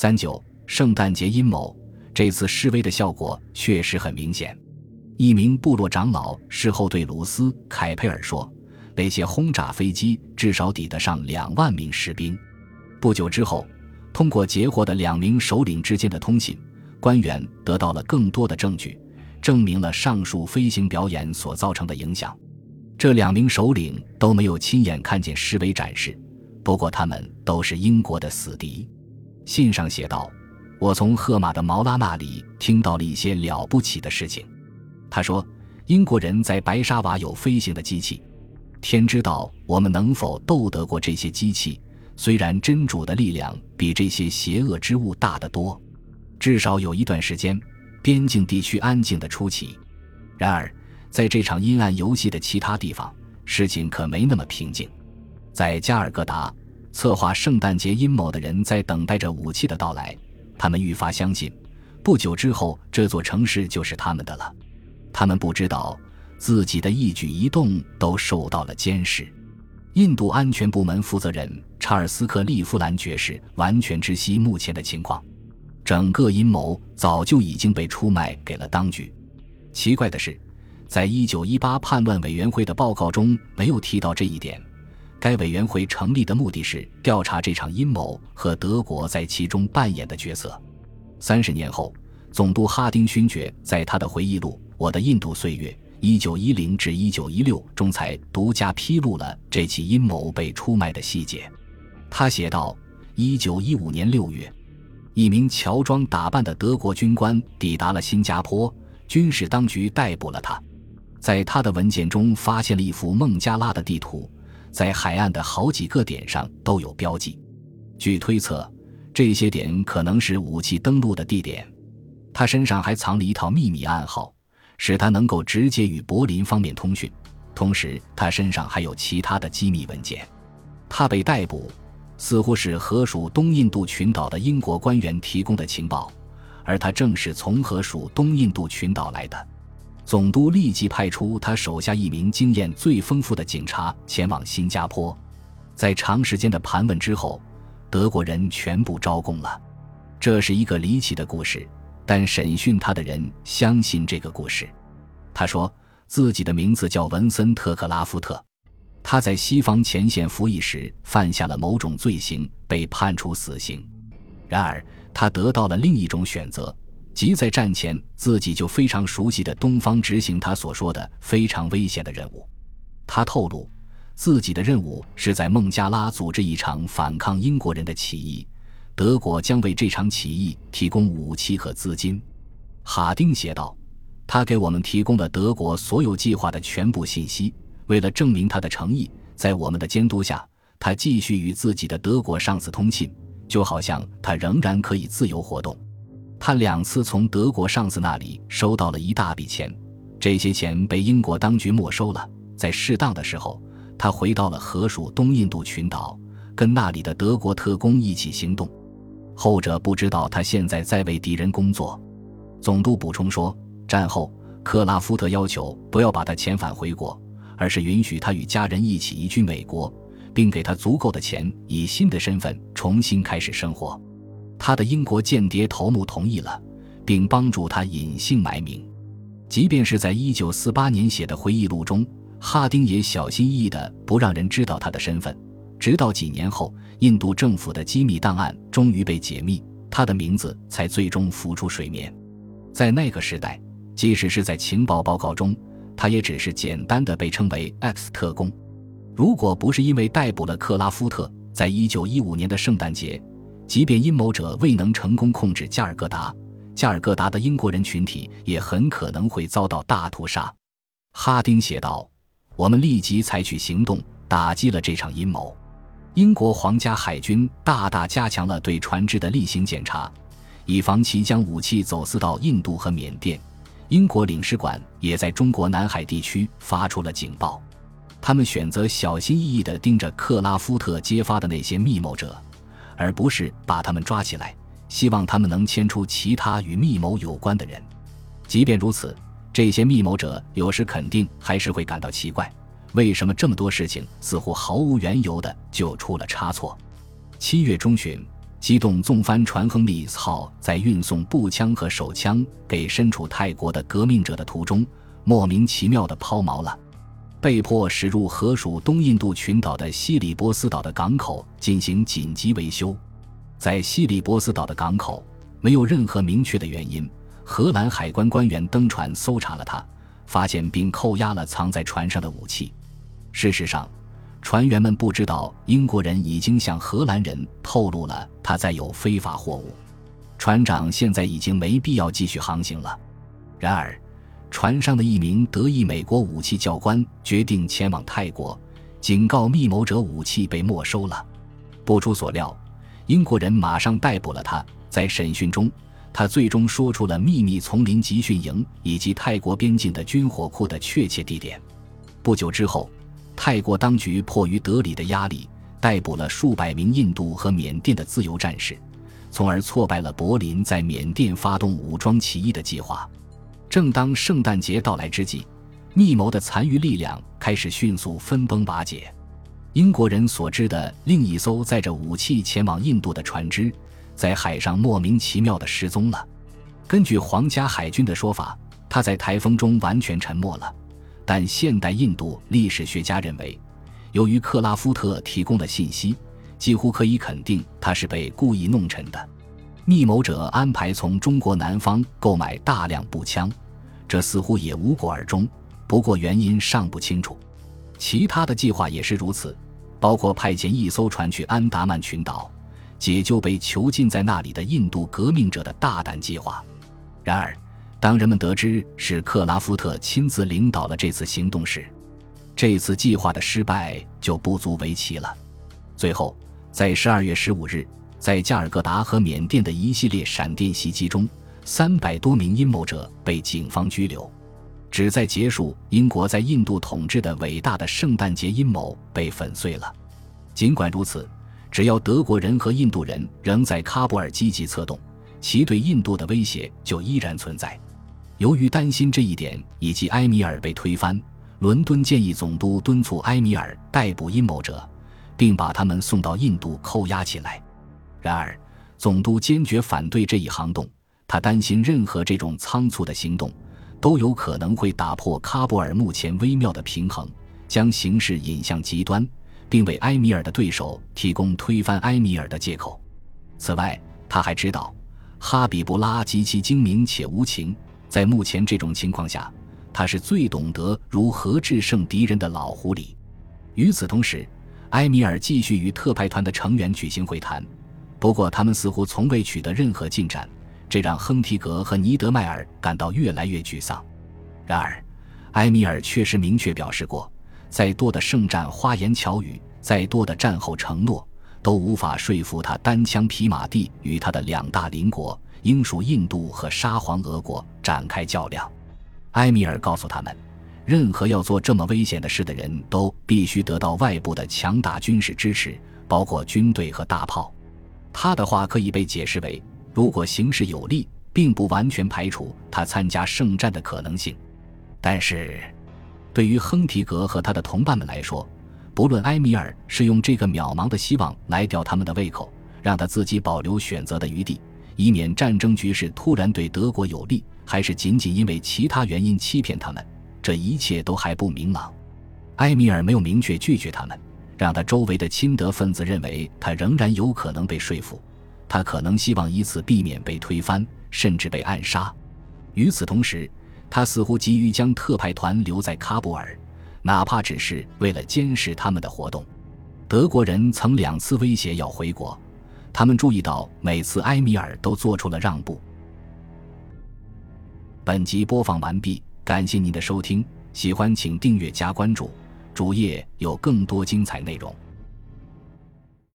三九圣诞节阴谋，这次示威的效果确实很明显。一名部落长老事后对鲁斯·凯佩尔说：“那些轰炸飞机至少抵得上两万名士兵。”不久之后，通过截获的两名首领之间的通信，官员得到了更多的证据，证明了上述飞行表演所造成的影响。这两名首领都没有亲眼看见示威展示，不过他们都是英国的死敌。信上写道：“我从赫马的毛拉那里听到了一些了不起的事情。”他说：“英国人在白沙瓦有飞行的机器，天知道我们能否斗得过这些机器。虽然真主的力量比这些邪恶之物大得多，至少有一段时间，边境地区安静的出奇。然而，在这场阴暗游戏的其他地方，事情可没那么平静。在加尔各答，策划圣诞节阴谋的人在等待着武器的到来，他们愈发相信，不久之后这座城市就是他们的了。”他们不知道自己的一举一动都受到了监视。印度安全部门负责人查尔斯·克利夫兰爵士完全知悉目前的情况，整个阴谋早就已经被出卖给了当局。奇怪的是，在一九一八叛乱委员会的报告中没有提到这一点。该委员会成立的目的是调查这场阴谋和德国在其中扮演的角色。三十年后，总督哈丁勋爵在他的回忆录。我的印度岁月，一九一零至一九一六中才独家披露了这起阴谋被出卖的细节。他写道：一九一五年六月，一名乔装打扮的德国军官抵达了新加坡，军事当局逮捕了他。在他的文件中发现了一幅孟加拉的地图，在海岸的好几个点上都有标记。据推测，这些点可能是武器登陆的地点。他身上还藏了一套秘密暗号。使他能够直接与柏林方面通讯，同时他身上还有其他的机密文件。他被逮捕，似乎是河属东印度群岛的英国官员提供的情报，而他正是从河属东印度群岛来的。总督立即派出他手下一名经验最丰富的警察前往新加坡。在长时间的盘问之后，德国人全部招供了。这是一个离奇的故事。但审讯他的人相信这个故事。他说自己的名字叫文森特·克拉夫特，他在西方前线服役时犯下了某种罪行，被判处死刑。然而，他得到了另一种选择，即在战前自己就非常熟悉的东方执行他所说的非常危险的任务。他透露，自己的任务是在孟加拉组织一场反抗英国人的起义。德国将为这场起义提供武器和资金，哈丁写道：“他给我们提供了德国所有计划的全部信息。为了证明他的诚意，在我们的监督下，他继续与自己的德国上司通信，就好像他仍然可以自由活动。他两次从德国上司那里收到了一大笔钱，这些钱被英国当局没收了。在适当的时候，他回到了河属东印度群岛，跟那里的德国特工一起行动。”后者不知道他现在在为敌人工作。总督补充说，战后克拉夫特要求不要把他遣返回国，而是允许他与家人一起移居美国，并给他足够的钱，以新的身份重新开始生活。他的英国间谍头目同意了，并帮助他隐姓埋名。即便是在一九四八年写的回忆录中，哈丁也小心翼翼地不让人知道他的身份。直到几年后，印度政府的机密档案终于被解密，他的名字才最终浮出水面。在那个时代，即使是在情报报告中，他也只是简单的被称为 X 特工。如果不是因为逮捕了克拉夫特，在一九一五年的圣诞节，即便阴谋者未能成功控制加尔各答，加尔各答的英国人群体也很可能会遭到大屠杀。哈丁写道：“我们立即采取行动，打击了这场阴谋。”英国皇家海军大大加强了对船只的例行检查，以防其将武器走私到印度和缅甸。英国领事馆也在中国南海地区发出了警报。他们选择小心翼翼地盯着克拉夫特揭发的那些密谋者，而不是把他们抓起来，希望他们能牵出其他与密谋有关的人。即便如此，这些密谋者有时肯定还是会感到奇怪。为什么这么多事情似乎毫无缘由的就出了差错？七月中旬，机动纵帆船亨利斯号在运送步枪和手枪给身处泰国的革命者的途中，莫名其妙的抛锚了，被迫驶入河属东印度群岛的西里波斯岛的港口进行紧急维修。在西里波斯岛的港口，没有任何明确的原因，荷兰海关官员登船搜查了它，发现并扣押了藏在船上的武器。事实上，船员们不知道英国人已经向荷兰人透露了他载有非法货物，船长现在已经没必要继续航行了。然而，船上的一名德裔美国武器教官决定前往泰国，警告密谋者武器被没收了。不出所料，英国人马上逮捕了他。在审讯中，他最终说出了秘密丛林集训营以及泰国边境的军火库的确切地点。不久之后。泰国当局迫于德里的压力，逮捕了数百名印度和缅甸的自由战士，从而挫败了柏林在缅甸发动武装起义的计划。正当圣诞节到来之际，密谋的残余力量开始迅速分崩瓦解。英国人所知的另一艘载着武器前往印度的船只，在海上莫名其妙地失踪了。根据皇家海军的说法，它在台风中完全沉没了。但现代印度历史学家认为，由于克拉夫特提供的信息，几乎可以肯定他是被故意弄沉的。密谋者安排从中国南方购买大量步枪，这似乎也无果而终。不过原因尚不清楚。其他的计划也是如此，包括派遣一艘船去安达曼群岛，解救被囚禁在那里的印度革命者的大胆计划。然而。当人们得知是克拉夫特亲自领导了这次行动时，这次计划的失败就不足为奇了。最后，在十二月十五日，在加尔各答和缅甸的一系列闪电袭击中，三百多名阴谋者被警方拘留，旨在结束英国在印度统治的伟大的圣诞节阴谋被粉碎了。尽管如此，只要德国人和印度人仍在喀布尔积极策动，其对印度的威胁就依然存在。由于担心这一点，以及埃米尔被推翻，伦敦建议总督敦促埃米尔逮捕阴谋者，并把他们送到印度扣押起来。然而，总督坚决反对这一行动。他担心任何这种仓促的行动，都有可能会打破喀布尔目前微妙的平衡，将形势引向极端，并为埃米尔的对手提供推翻埃米尔的借口。此外，他还知道，哈比布拉极其精明且无情。在目前这种情况下，他是最懂得如何制胜敌人的老狐狸。与此同时，埃米尔继续与特派团的成员举行会谈，不过他们似乎从未取得任何进展，这让亨提格和尼德迈尔感到越来越沮丧。然而，埃米尔确实明确表示过，再多的圣战花言巧语，再多的战后承诺，都无法说服他单枪匹马地与他的两大邻国。英属印度和沙皇俄国展开较量，埃米尔告诉他们，任何要做这么危险的事的人都必须得到外部的强大军事支持，包括军队和大炮。他的话可以被解释为，如果形势有利，并不完全排除他参加圣战的可能性。但是，对于亨提格和他的同伴们来说，不论埃米尔是用这个渺茫的希望来吊他们的胃口，让他自己保留选择的余地。以免战争局势突然对德国有利，还是仅仅因为其他原因欺骗他们，这一切都还不明朗。埃米尔没有明确拒绝他们，让他周围的亲德分子认为他仍然有可能被说服，他可能希望以此避免被推翻，甚至被暗杀。与此同时，他似乎急于将特派团留在喀布尔，哪怕只是为了监视他们的活动。德国人曾两次威胁要回国。他们注意到，每次埃米尔都做出了让步。本集播放完毕，感谢您的收听，喜欢请订阅加关注，主页有更多精彩内容。